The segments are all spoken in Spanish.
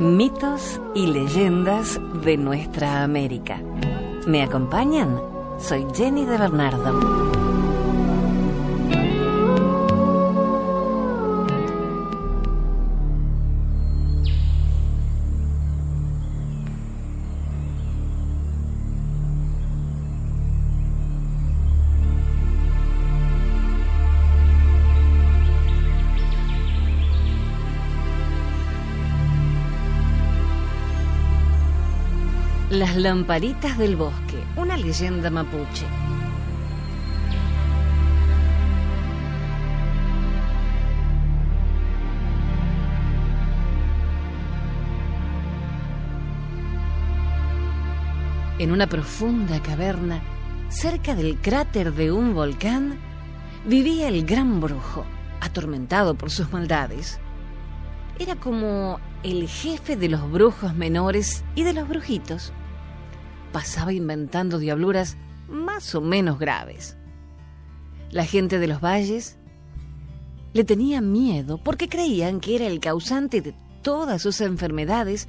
Mitos y leyendas de nuestra América. ¿Me acompañan? Soy Jenny de Bernardo. Las lamparitas del bosque, una leyenda mapuche. En una profunda caverna, cerca del cráter de un volcán, vivía el gran brujo, atormentado por sus maldades. Era como el jefe de los brujos menores y de los brujitos pasaba inventando diabluras más o menos graves. La gente de los valles le tenía miedo porque creían que era el causante de todas sus enfermedades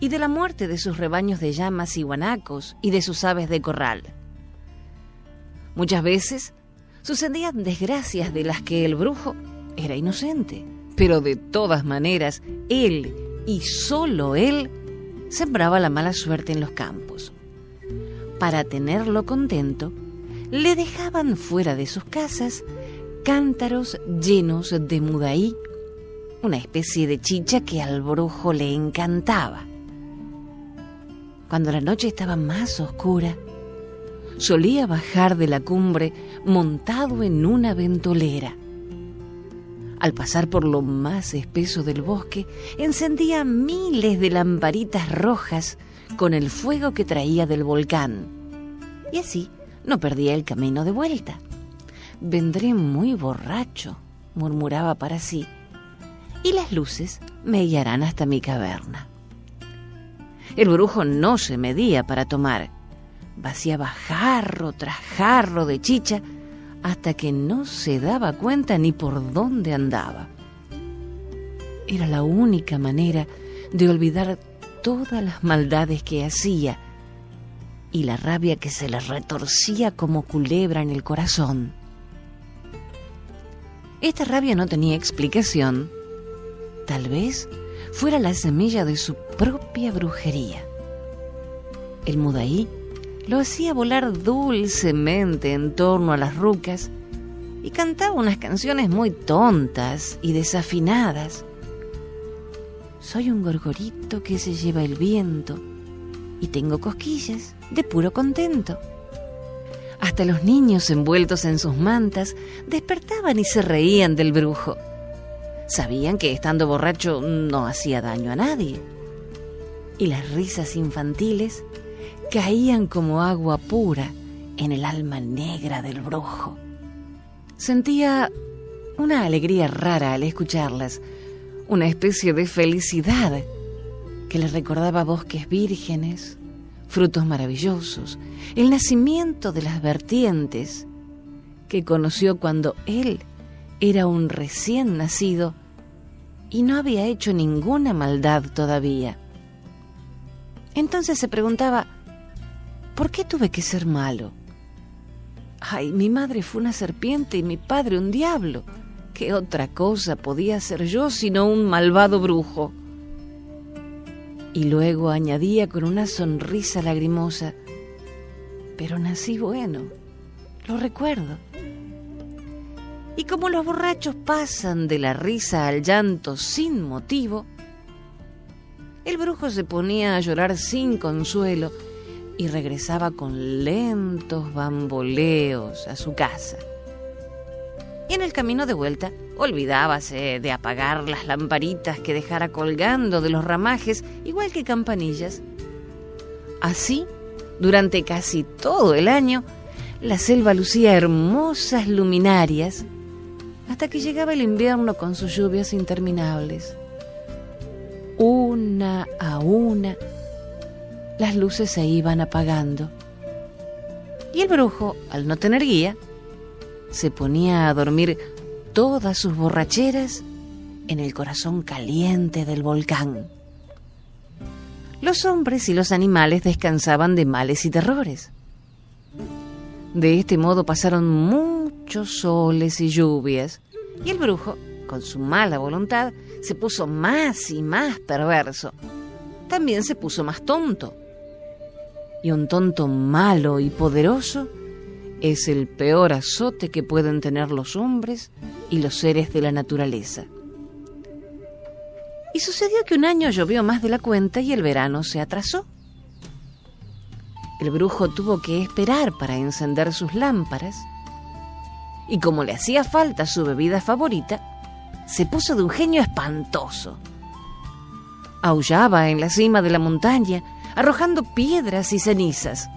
y de la muerte de sus rebaños de llamas y guanacos y de sus aves de corral. Muchas veces sucedían desgracias de las que el brujo era inocente, pero de todas maneras él y solo él sembraba la mala suerte en los campos para tenerlo contento, le dejaban fuera de sus casas cántaros llenos de mudaí, una especie de chicha que al brujo le encantaba. Cuando la noche estaba más oscura, solía bajar de la cumbre montado en una ventolera. Al pasar por lo más espeso del bosque, encendía miles de lamparitas rojas con el fuego que traía del volcán. Y así no perdía el camino de vuelta. Vendré muy borracho, murmuraba para sí, y las luces me guiarán hasta mi caverna. El brujo no se medía para tomar. Vaciaba jarro tras jarro de chicha hasta que no se daba cuenta ni por dónde andaba. Era la única manera de olvidar todas las maldades que hacía y la rabia que se le retorcía como culebra en el corazón. Esta rabia no tenía explicación. Tal vez fuera la semilla de su propia brujería. El mudaí lo hacía volar dulcemente en torno a las rucas y cantaba unas canciones muy tontas y desafinadas soy un gorgorito que se lleva el viento y tengo cosquillas de puro contento. Hasta los niños envueltos en sus mantas despertaban y se reían del brujo. Sabían que estando borracho no hacía daño a nadie. Y las risas infantiles caían como agua pura en el alma negra del brujo. Sentía una alegría rara al escucharlas, una especie de felicidad que le recordaba bosques vírgenes, frutos maravillosos, el nacimiento de las vertientes que conoció cuando él era un recién nacido y no había hecho ninguna maldad todavía. Entonces se preguntaba, ¿por qué tuve que ser malo? Ay, mi madre fue una serpiente y mi padre un diablo. ¿Qué otra cosa podía ser yo sino un malvado brujo? Y luego añadía con una sonrisa lagrimosa, pero nací bueno, lo recuerdo. Y como los borrachos pasan de la risa al llanto sin motivo, el brujo se ponía a llorar sin consuelo y regresaba con lentos bamboleos a su casa y en el camino de vuelta olvidábase de apagar las lamparitas que dejara colgando de los ramajes, igual que campanillas. Así, durante casi todo el año, la selva lucía hermosas luminarias hasta que llegaba el invierno con sus lluvias interminables. Una a una, las luces se iban apagando. Y el brujo, al no tener guía, se ponía a dormir todas sus borracheras en el corazón caliente del volcán. los hombres y los animales descansaban de males y terrores. De este modo pasaron muchos soles y lluvias, y el brujo, con su mala voluntad, se puso más y más perverso. También se puso más tonto. Y un tonto malo y poderoso es el peor azote que pueden tener los hombres y los seres de la naturaleza. Y sucedió que un año llovió más de la cuenta y el verano se atrasó. El brujo tuvo que esperar para encender sus lámparas y como le hacía falta su bebida favorita, se puso de un genio espantoso. Aullaba en la cima de la montaña, arrojando piedras y cenizas.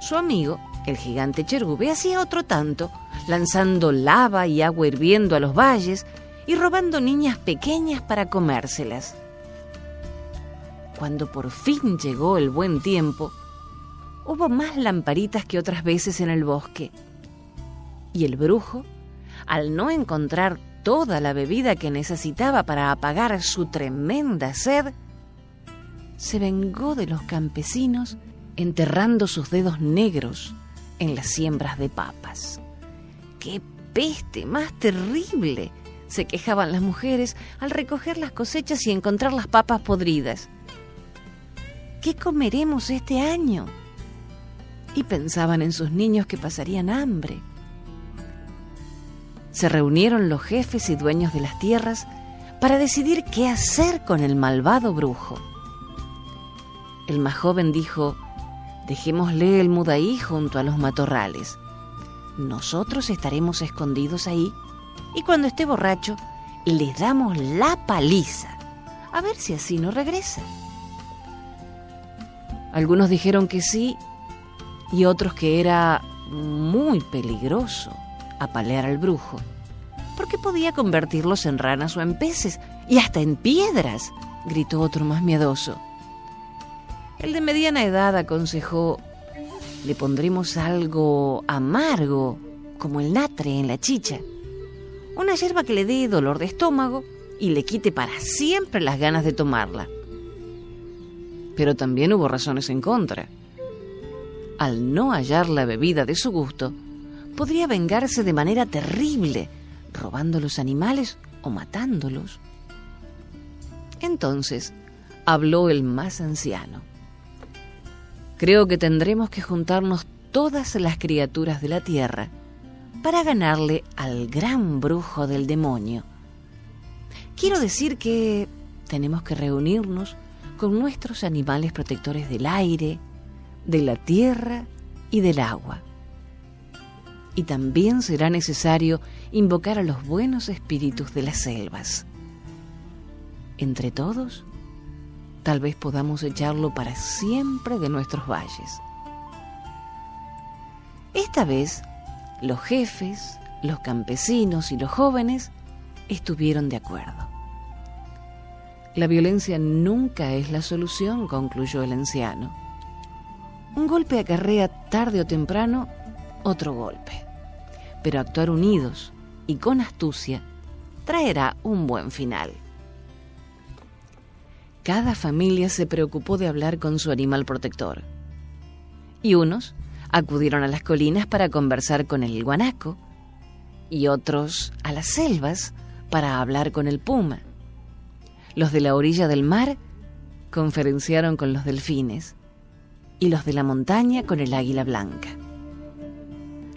Su amigo, el gigante Cherube, hacía otro tanto, lanzando lava y agua hirviendo a los valles y robando niñas pequeñas para comérselas. Cuando por fin llegó el buen tiempo, hubo más lamparitas que otras veces en el bosque. Y el brujo, al no encontrar toda la bebida que necesitaba para apagar su tremenda sed, se vengó de los campesinos enterrando sus dedos negros en las siembras de papas. ¡Qué peste más terrible! se quejaban las mujeres al recoger las cosechas y encontrar las papas podridas. ¿Qué comeremos este año? Y pensaban en sus niños que pasarían hambre. Se reunieron los jefes y dueños de las tierras para decidir qué hacer con el malvado brujo. El más joven dijo, dejémosle el mudaí junto a los matorrales. Nosotros estaremos escondidos ahí y cuando esté borracho le damos la paliza. A ver si así no regresa. Algunos dijeron que sí y otros que era muy peligroso apalear al brujo, porque podía convertirlos en ranas o en peces y hasta en piedras, gritó otro más miedoso. El de mediana edad aconsejó, le pondremos algo amargo, como el natre en la chicha una hierba que le dé dolor de estómago y le quite para siempre las ganas de tomarla. Pero también hubo razones en contra. Al no hallar la bebida de su gusto, podría vengarse de manera terrible, robando los animales o matándolos. Entonces habló el más anciano. Creo que tendremos que juntarnos todas las criaturas de la tierra para ganarle al gran brujo del demonio. Quiero decir que tenemos que reunirnos con nuestros animales protectores del aire, de la tierra y del agua. Y también será necesario invocar a los buenos espíritus de las selvas. Entre todos, tal vez podamos echarlo para siempre de nuestros valles. Esta vez los jefes, los campesinos y los jóvenes estuvieron de acuerdo. La violencia nunca es la solución, concluyó el anciano. Un golpe acarrea tarde o temprano otro golpe, pero actuar unidos y con astucia traerá un buen final. Cada familia se preocupó de hablar con su animal protector, y unos acudieron a las colinas para conversar con el guanaco y otros a las selvas para hablar con el puma. Los de la orilla del mar conferenciaron con los delfines y los de la montaña con el águila blanca.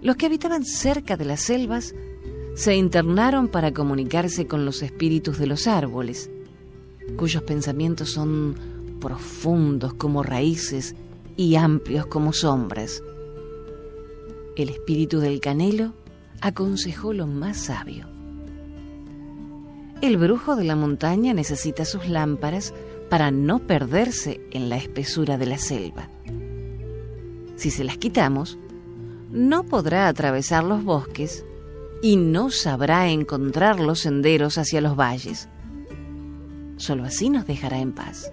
Los que habitaban cerca de las selvas se internaron para comunicarse con los espíritus de los árboles, cuyos pensamientos son profundos como raíces y amplios como sombras. El espíritu del canelo aconsejó lo más sabio. El brujo de la montaña necesita sus lámparas para no perderse en la espesura de la selva. Si se las quitamos, no podrá atravesar los bosques y no sabrá encontrar los senderos hacia los valles. Solo así nos dejará en paz.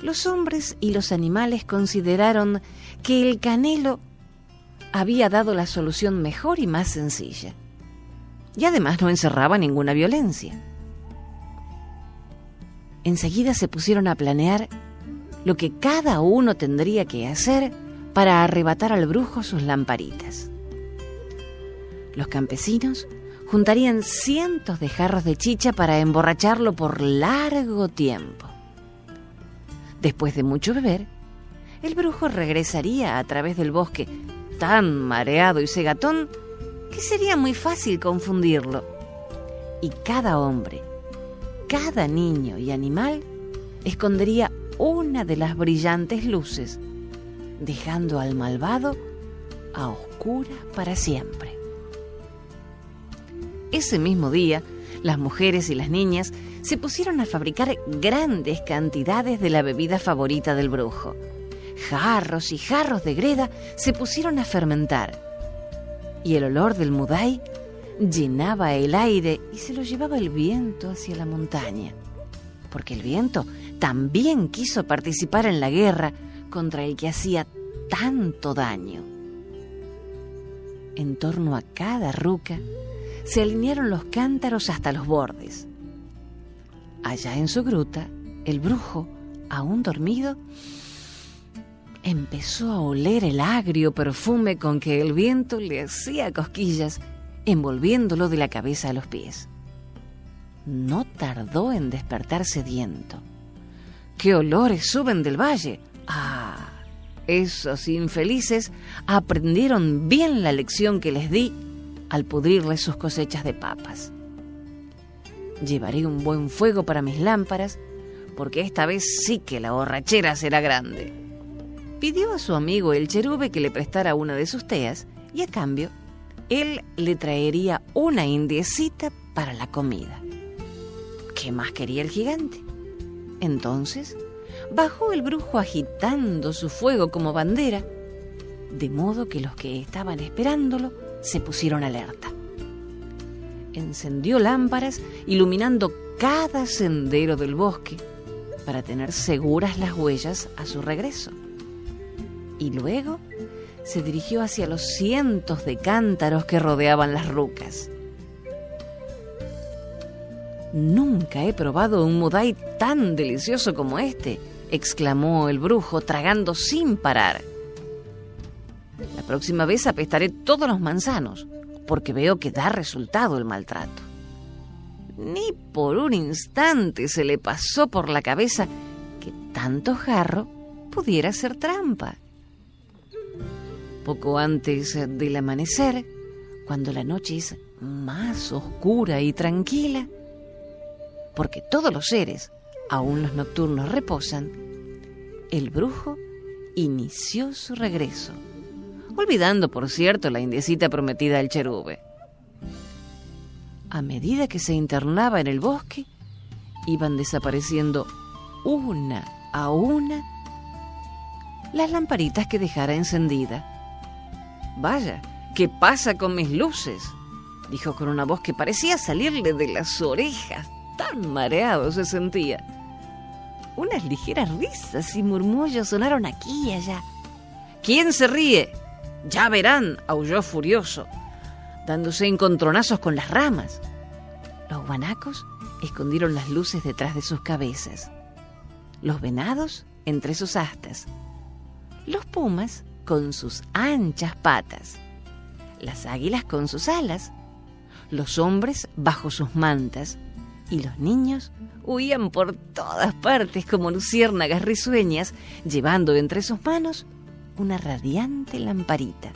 Los hombres y los animales consideraron que el canelo había dado la solución mejor y más sencilla. Y además no encerraba ninguna violencia. enseguida se pusieron a planear lo que cada uno tendría que hacer para arrebatar al brujo sus lamparitas. Los campesinos juntarían cientos de jarros de chicha para emborracharlo por largo tiempo. Después de mucho beber, el brujo regresaría a través del bosque tan mareado y cegatón que sería muy fácil confundirlo. Y cada hombre, cada niño y animal escondería una de las brillantes luces, dejando al malvado a oscuras para siempre. Ese mismo día, las mujeres y las niñas se pusieron a fabricar grandes cantidades de la bebida favorita del brujo. Jarros y jarros de greda se pusieron a fermentar, y el olor del mudai llenaba el aire y se lo llevaba el viento hacia la montaña, porque el viento también quiso participar en la guerra contra el que hacía tanto daño. En torno a cada ruca se alinearon los cántaros hasta los bordes. Allá en su gruta, el brujo, aún dormido, empezó a oler el agrio perfume con que el viento le hacía cosquillas, envolviéndolo de la cabeza a los pies. No tardó en despertar sediento. ¿Qué olores suben del valle? Ah, esos infelices aprendieron bien la lección que les di al pudrirles sus cosechas de papas. Llevaré un buen fuego para mis lámparas, porque esta vez sí que la borrachera será grande pidió a su amigo el cherube que le prestara una de sus teas y a cambio él le traería una indiecita para la comida. ¿Qué más quería el gigante? Entonces bajó el brujo agitando su fuego como bandera, de modo que los que estaban esperándolo se pusieron alerta. Encendió lámparas iluminando cada sendero del bosque para tener seguras las huellas a su regreso y luego se dirigió hacia los cientos de cántaros que rodeaban las rucas. Nunca he probado un mudai tan delicioso como este, exclamó el brujo, tragando sin parar. Próxima vez apestaré todos los manzanos, porque veo que da resultado el maltrato. Ni por un instante se le pasó por la cabeza que tanto jarro pudiera ser trampa poco antes del amanecer, cuando la noche es más oscura y tranquila, porque todos los seres, aún los nocturnos, reposan, el brujo inició su regreso, olvidando, por cierto, la indiecita prometida al cherube. A medida que se internaba en el bosque, iban desapareciendo una a una las lamparitas que dejara encendida. Vaya, ¿qué pasa con mis luces? dijo con una voz que parecía salirle de las orejas. Tan mareado se sentía. Unas ligeras risas y murmullos sonaron aquí y allá. ¿Quién se ríe? Ya verán, aulló furioso, dándose encontronazos con las ramas. Los guanacos escondieron las luces detrás de sus cabezas, los venados entre sus astas, los pumas con sus anchas patas, las águilas con sus alas, los hombres bajo sus mantas. Y los niños huían por todas partes como luciérnagas risueñas, llevando entre sus manos una radiante lamparita.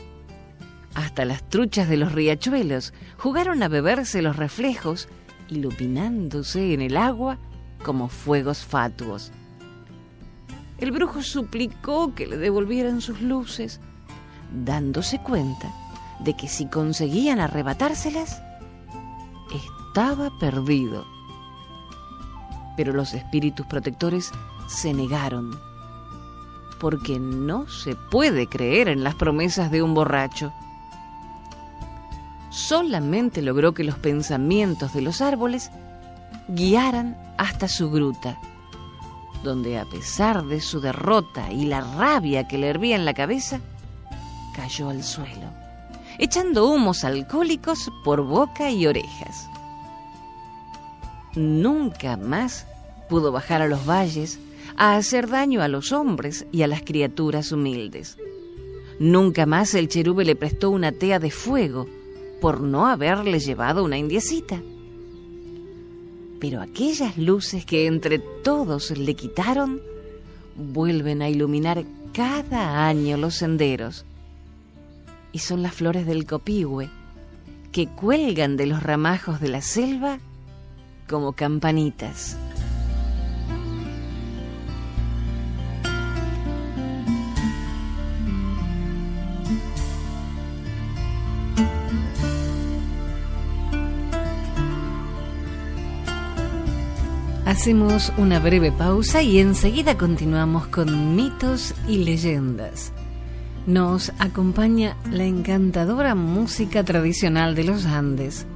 Hasta las truchas de los riachuelos jugaron a beberse los reflejos, iluminándose en el agua como fuegos fatuos. El brujo suplicó que le devolvieran sus luces, dándose cuenta de que si conseguían arrebatárselas, estaba perdido. Pero los espíritus protectores se negaron, porque no se puede creer en las promesas de un borracho. Solamente logró que los pensamientos de los árboles guiaran hasta su gruta donde a pesar de su derrota y la rabia que le hervía en la cabeza, cayó al suelo, echando humos alcohólicos por boca y orejas. Nunca más Pudo bajar a los valles a hacer daño a los hombres y a las criaturas humildes. Nunca más el cherube le prestó una tea de fuego por no haberle llevado una indiecita. Pero aquellas luces que entre todos le quitaron vuelven a iluminar cada año los senderos. Y son las flores del copihue que cuelgan de los ramajos de la selva como campanitas. Hacemos una breve pausa y enseguida continuamos con mitos y leyendas. Nos acompaña la encantadora música tradicional de los Andes.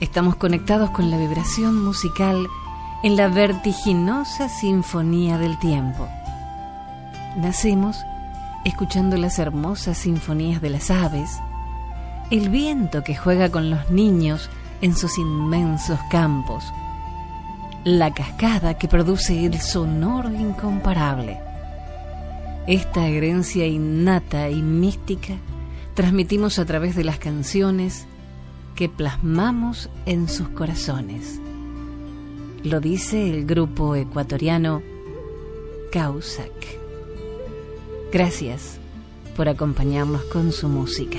Estamos conectados con la vibración musical en la vertiginosa sinfonía del tiempo. Nacemos escuchando las hermosas sinfonías de las aves, el viento que juega con los niños en sus inmensos campos, la cascada que produce el sonoro incomparable. Esta herencia innata y mística transmitimos a través de las canciones que plasmamos en sus corazones. Lo dice el grupo ecuatoriano Causac. Gracias por acompañarnos con su música.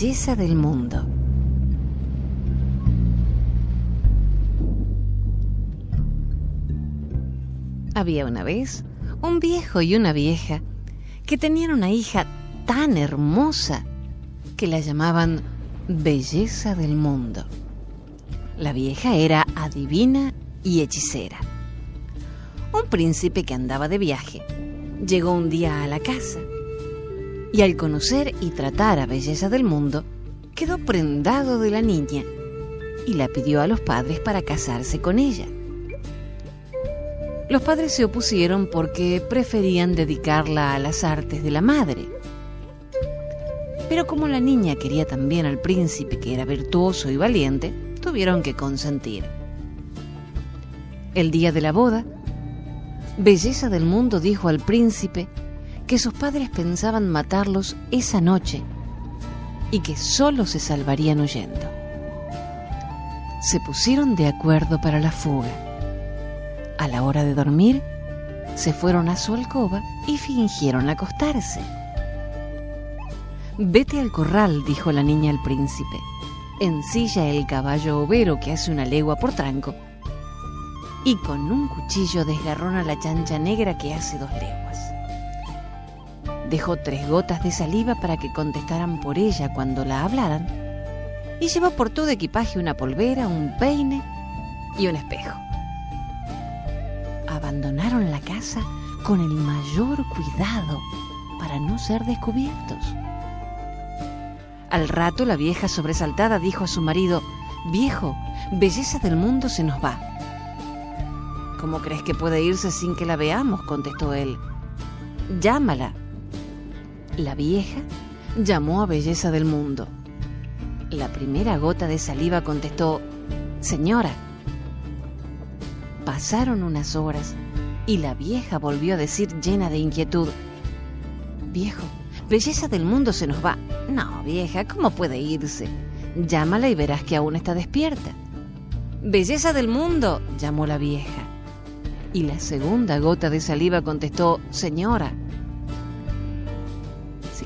Belleza del mundo. Había una vez un viejo y una vieja que tenían una hija tan hermosa que la llamaban Belleza del mundo. La vieja era adivina y hechicera. Un príncipe que andaba de viaje llegó un día a la casa y al conocer y tratar a Belleza del Mundo, quedó prendado de la niña y la pidió a los padres para casarse con ella. Los padres se opusieron porque preferían dedicarla a las artes de la madre. Pero como la niña quería también al príncipe que era virtuoso y valiente, tuvieron que consentir. El día de la boda, Belleza del Mundo dijo al príncipe que sus padres pensaban matarlos esa noche y que solo se salvarían huyendo. Se pusieron de acuerdo para la fuga. A la hora de dormir, se fueron a su alcoba y fingieron acostarse. Vete al corral, dijo la niña al príncipe. Ensilla el caballo overo que hace una legua por tranco y con un cuchillo desgarrona la chancha negra que hace dos leguas. Dejó tres gotas de saliva para que contestaran por ella cuando la hablaran y llevó por todo equipaje una polvera, un peine y un espejo. Abandonaron la casa con el mayor cuidado para no ser descubiertos. Al rato la vieja sobresaltada dijo a su marido, Viejo, belleza del mundo se nos va. ¿Cómo crees que puede irse sin que la veamos? contestó él. Llámala. La vieja llamó a Belleza del Mundo. La primera gota de saliva contestó, Señora. Pasaron unas horas y la vieja volvió a decir llena de inquietud, Viejo, belleza del mundo se nos va. No, vieja, ¿cómo puede irse? Llámala y verás que aún está despierta. Belleza del mundo, llamó la vieja. Y la segunda gota de saliva contestó, Señora.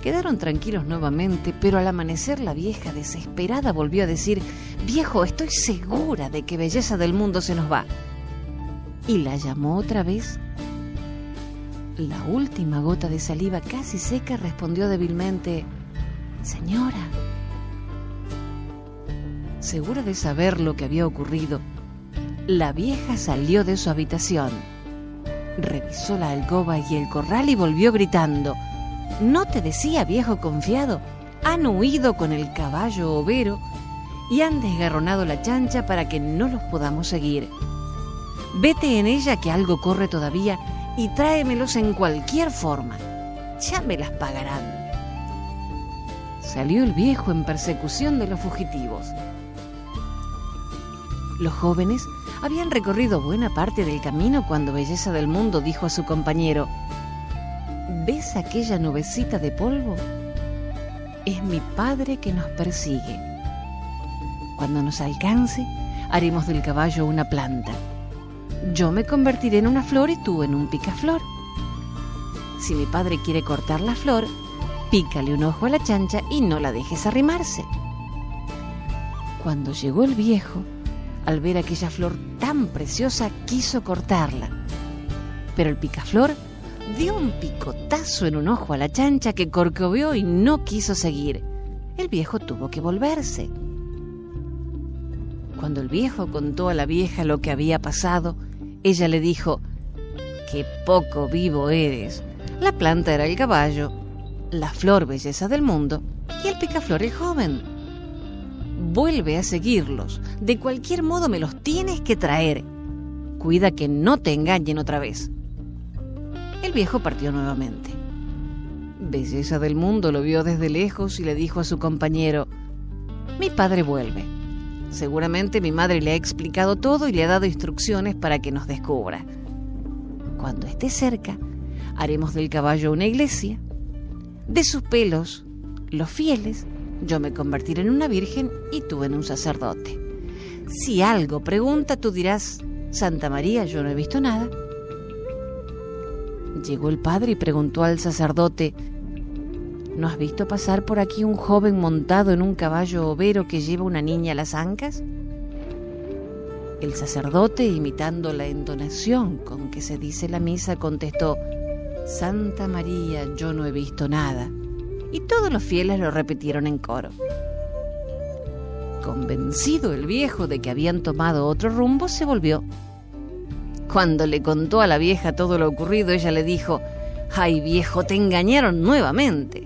Quedaron tranquilos nuevamente, pero al amanecer la vieja desesperada volvió a decir, Viejo, estoy segura de que belleza del mundo se nos va. Y la llamó otra vez. La última gota de saliva casi seca respondió débilmente, Señora. Segura de saber lo que había ocurrido, la vieja salió de su habitación, revisó la alcoba y el corral y volvió gritando, ¿No te decía, viejo confiado? Han huido con el caballo overo y han desgarronado la chancha para que no los podamos seguir. Vete en ella que algo corre todavía y tráemelos en cualquier forma. Ya me las pagarán. Salió el viejo en persecución de los fugitivos. Los jóvenes habían recorrido buena parte del camino cuando Belleza del Mundo dijo a su compañero, ¿Ves aquella nubecita de polvo? Es mi padre que nos persigue. Cuando nos alcance, haremos del caballo una planta. Yo me convertiré en una flor y tú en un picaflor. Si mi padre quiere cortar la flor, pícale un ojo a la chancha y no la dejes arrimarse. Cuando llegó el viejo, al ver aquella flor tan preciosa, quiso cortarla. Pero el picaflor dio un picotazo en un ojo a la chancha que corcoveó y no quiso seguir. El viejo tuvo que volverse. Cuando el viejo contó a la vieja lo que había pasado, ella le dijo, Qué poco vivo eres. La planta era el caballo, la flor belleza del mundo y el picaflor el joven. Vuelve a seguirlos. De cualquier modo me los tienes que traer. Cuida que no te engañen otra vez. El viejo partió nuevamente. Belleza del mundo lo vio desde lejos y le dijo a su compañero, Mi padre vuelve. Seguramente mi madre le ha explicado todo y le ha dado instrucciones para que nos descubra. Cuando esté cerca, haremos del caballo una iglesia. De sus pelos, los fieles, yo me convertiré en una virgen y tú en un sacerdote. Si algo pregunta, tú dirás, Santa María, yo no he visto nada. Llegó el padre y preguntó al sacerdote, ¿No has visto pasar por aquí un joven montado en un caballo overo que lleva una niña a las ancas? El sacerdote, imitando la entonación con que se dice la misa, contestó, Santa María, yo no he visto nada. Y todos los fieles lo repitieron en coro. Convencido el viejo de que habían tomado otro rumbo, se volvió cuando le contó a la vieja todo lo ocurrido, ella le dijo, ¡Ay viejo, te engañaron nuevamente!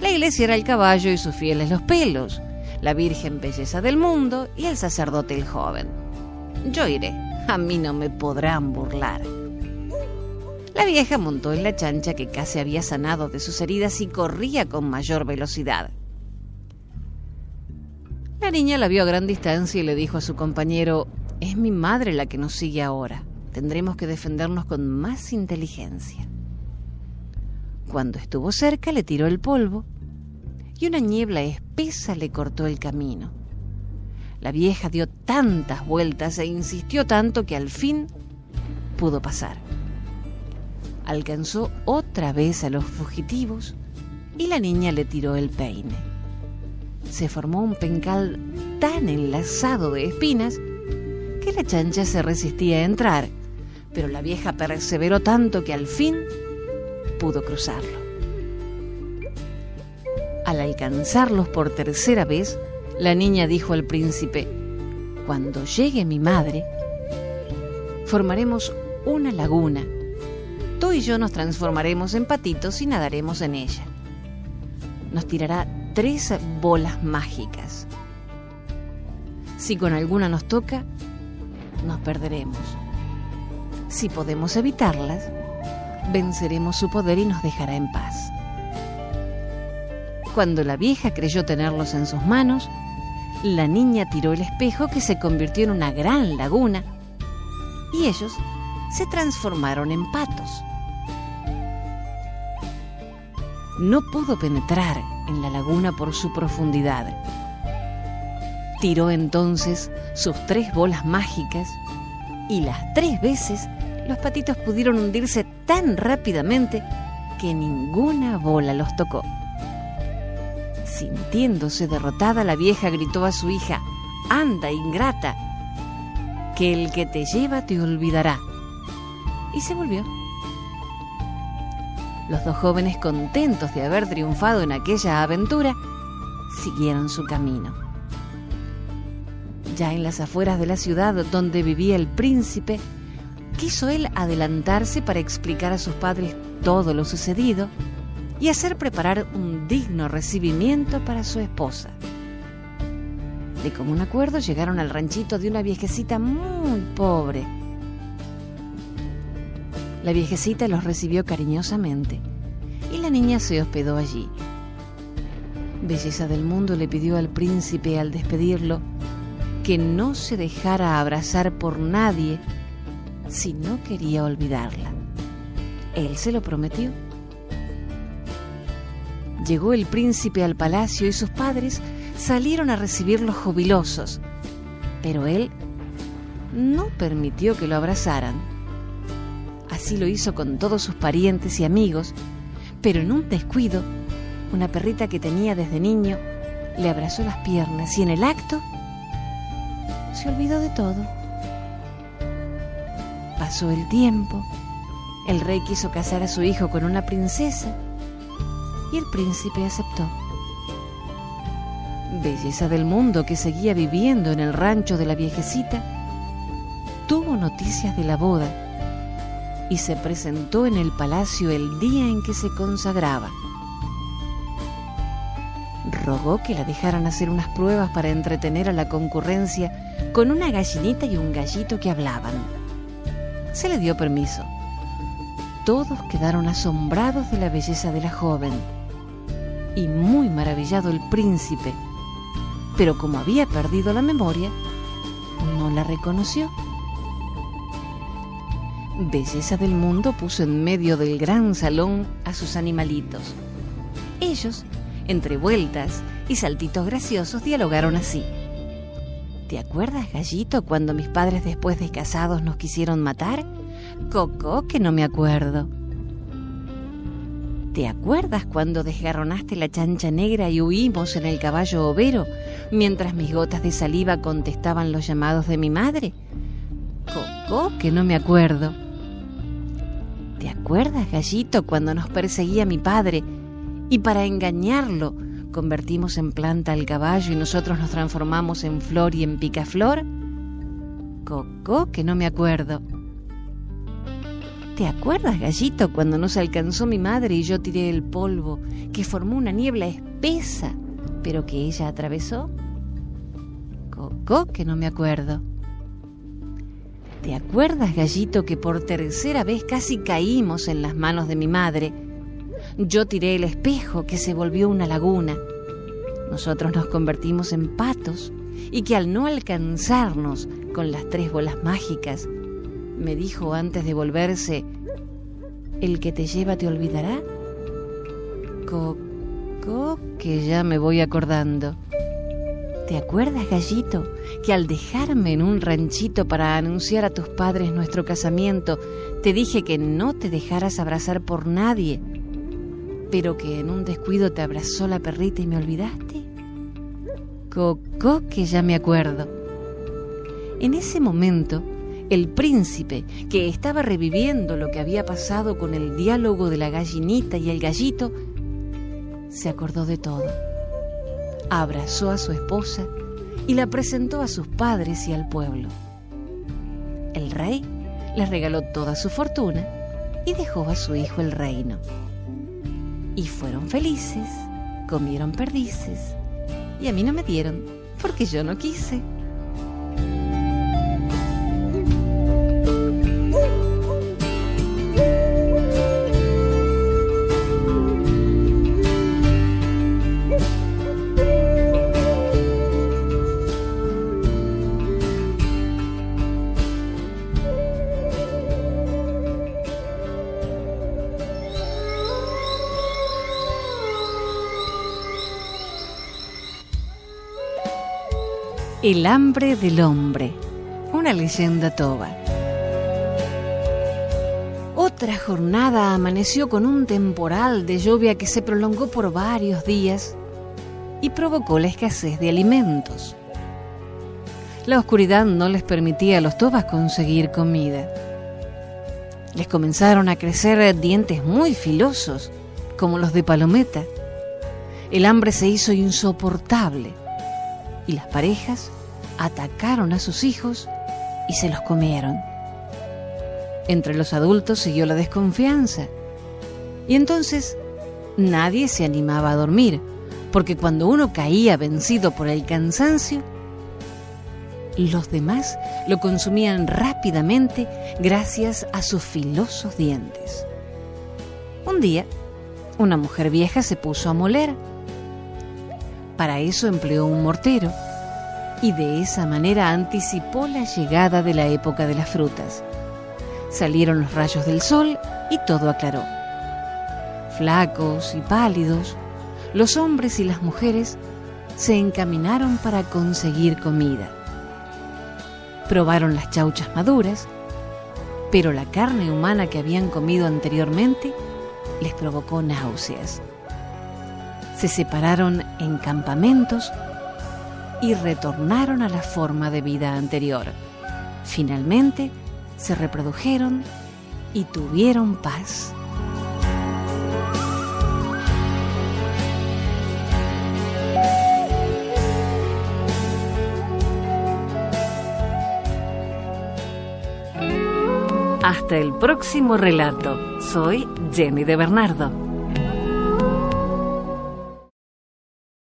La iglesia era el caballo y sus fieles los pelos, la Virgen belleza del mundo y el sacerdote el joven. Yo iré, a mí no me podrán burlar. La vieja montó en la chancha que casi había sanado de sus heridas y corría con mayor velocidad. La niña la vio a gran distancia y le dijo a su compañero, es mi madre la que nos sigue ahora tendremos que defendernos con más inteligencia. Cuando estuvo cerca le tiró el polvo y una niebla espesa le cortó el camino. La vieja dio tantas vueltas e insistió tanto que al fin pudo pasar. Alcanzó otra vez a los fugitivos y la niña le tiró el peine. Se formó un pencal tan enlazado de espinas que la chancha se resistía a entrar pero la vieja perseveró tanto que al fin pudo cruzarlo. Al alcanzarlos por tercera vez, la niña dijo al príncipe, Cuando llegue mi madre, formaremos una laguna. Tú y yo nos transformaremos en patitos y nadaremos en ella. Nos tirará tres bolas mágicas. Si con alguna nos toca, nos perderemos. Si podemos evitarlas, venceremos su poder y nos dejará en paz. Cuando la vieja creyó tenerlos en sus manos, la niña tiró el espejo que se convirtió en una gran laguna y ellos se transformaron en patos. No pudo penetrar en la laguna por su profundidad. Tiró entonces sus tres bolas mágicas y las tres veces los patitos pudieron hundirse tan rápidamente que ninguna bola los tocó. Sintiéndose derrotada, la vieja gritó a su hija, Anda, ingrata, que el que te lleva te olvidará. Y se volvió. Los dos jóvenes, contentos de haber triunfado en aquella aventura, siguieron su camino. Ya en las afueras de la ciudad donde vivía el príncipe, quiso él adelantarse para explicar a sus padres todo lo sucedido y hacer preparar un digno recibimiento para su esposa. De común acuerdo llegaron al ranchito de una viejecita muy pobre. La viejecita los recibió cariñosamente y la niña se hospedó allí. Belleza del mundo le pidió al príncipe al despedirlo que no se dejara abrazar por nadie si no quería olvidarla. Él se lo prometió. Llegó el príncipe al palacio y sus padres salieron a recibirlos jubilosos, pero él no permitió que lo abrazaran. Así lo hizo con todos sus parientes y amigos, pero en un descuido, una perrita que tenía desde niño le abrazó las piernas y en el acto se olvidó de todo. Pasó el tiempo, el rey quiso casar a su hijo con una princesa y el príncipe aceptó. Belleza del mundo que seguía viviendo en el rancho de la viejecita, tuvo noticias de la boda y se presentó en el palacio el día en que se consagraba. Rogó que la dejaran hacer unas pruebas para entretener a la concurrencia con una gallinita y un gallito que hablaban. Se le dio permiso. Todos quedaron asombrados de la belleza de la joven y muy maravillado el príncipe, pero como había perdido la memoria, no la reconoció. Belleza del Mundo puso en medio del gran salón a sus animalitos. Ellos, entre vueltas y saltitos graciosos, dialogaron así. ¿Te acuerdas, gallito, cuando mis padres después de casados nos quisieron matar? Coco, que no me acuerdo. ¿Te acuerdas cuando desgarronaste la chancha negra y huimos en el caballo overo mientras mis gotas de saliva contestaban los llamados de mi madre? Coco, que no me acuerdo. ¿Te acuerdas, gallito, cuando nos perseguía mi padre y para engañarlo convertimos en planta al caballo y nosotros nos transformamos en flor y en picaflor? Coco, que no me acuerdo. ¿Te acuerdas, gallito, cuando nos alcanzó mi madre y yo tiré el polvo que formó una niebla espesa, pero que ella atravesó? Coco, que no me acuerdo. ¿Te acuerdas, gallito, que por tercera vez casi caímos en las manos de mi madre? Yo tiré el espejo que se volvió una laguna. Nosotros nos convertimos en patos y que al no alcanzarnos con las tres bolas mágicas, me dijo antes de volverse, ¿el que te lleva te olvidará? Coco, que ya me voy acordando. ¿Te acuerdas, gallito, que al dejarme en un ranchito para anunciar a tus padres nuestro casamiento, te dije que no te dejaras abrazar por nadie, pero que en un descuido te abrazó la perrita y me olvidaste? Coco, que ya me acuerdo. En ese momento, el príncipe, que estaba reviviendo lo que había pasado con el diálogo de la gallinita y el gallito, se acordó de todo. Abrazó a su esposa y la presentó a sus padres y al pueblo. El rey les regaló toda su fortuna y dejó a su hijo el reino. Y fueron felices, comieron perdices, y a mí no me dieron porque yo no quise. El hambre del hombre, una leyenda toba. Otra jornada amaneció con un temporal de lluvia que se prolongó por varios días y provocó la escasez de alimentos. La oscuridad no les permitía a los tobas conseguir comida. Les comenzaron a crecer dientes muy filosos, como los de palometa. El hambre se hizo insoportable y las parejas atacaron a sus hijos y se los comieron. Entre los adultos siguió la desconfianza y entonces nadie se animaba a dormir, porque cuando uno caía vencido por el cansancio, los demás lo consumían rápidamente gracias a sus filosos dientes. Un día, una mujer vieja se puso a moler. Para eso empleó un mortero y de esa manera anticipó la llegada de la época de las frutas. Salieron los rayos del sol y todo aclaró. Flacos y pálidos, los hombres y las mujeres se encaminaron para conseguir comida. Probaron las chauchas maduras, pero la carne humana que habían comido anteriormente les provocó náuseas. Se separaron en campamentos y retornaron a la forma de vida anterior. Finalmente se reprodujeron y tuvieron paz. Hasta el próximo relato. Soy Jenny de Bernardo.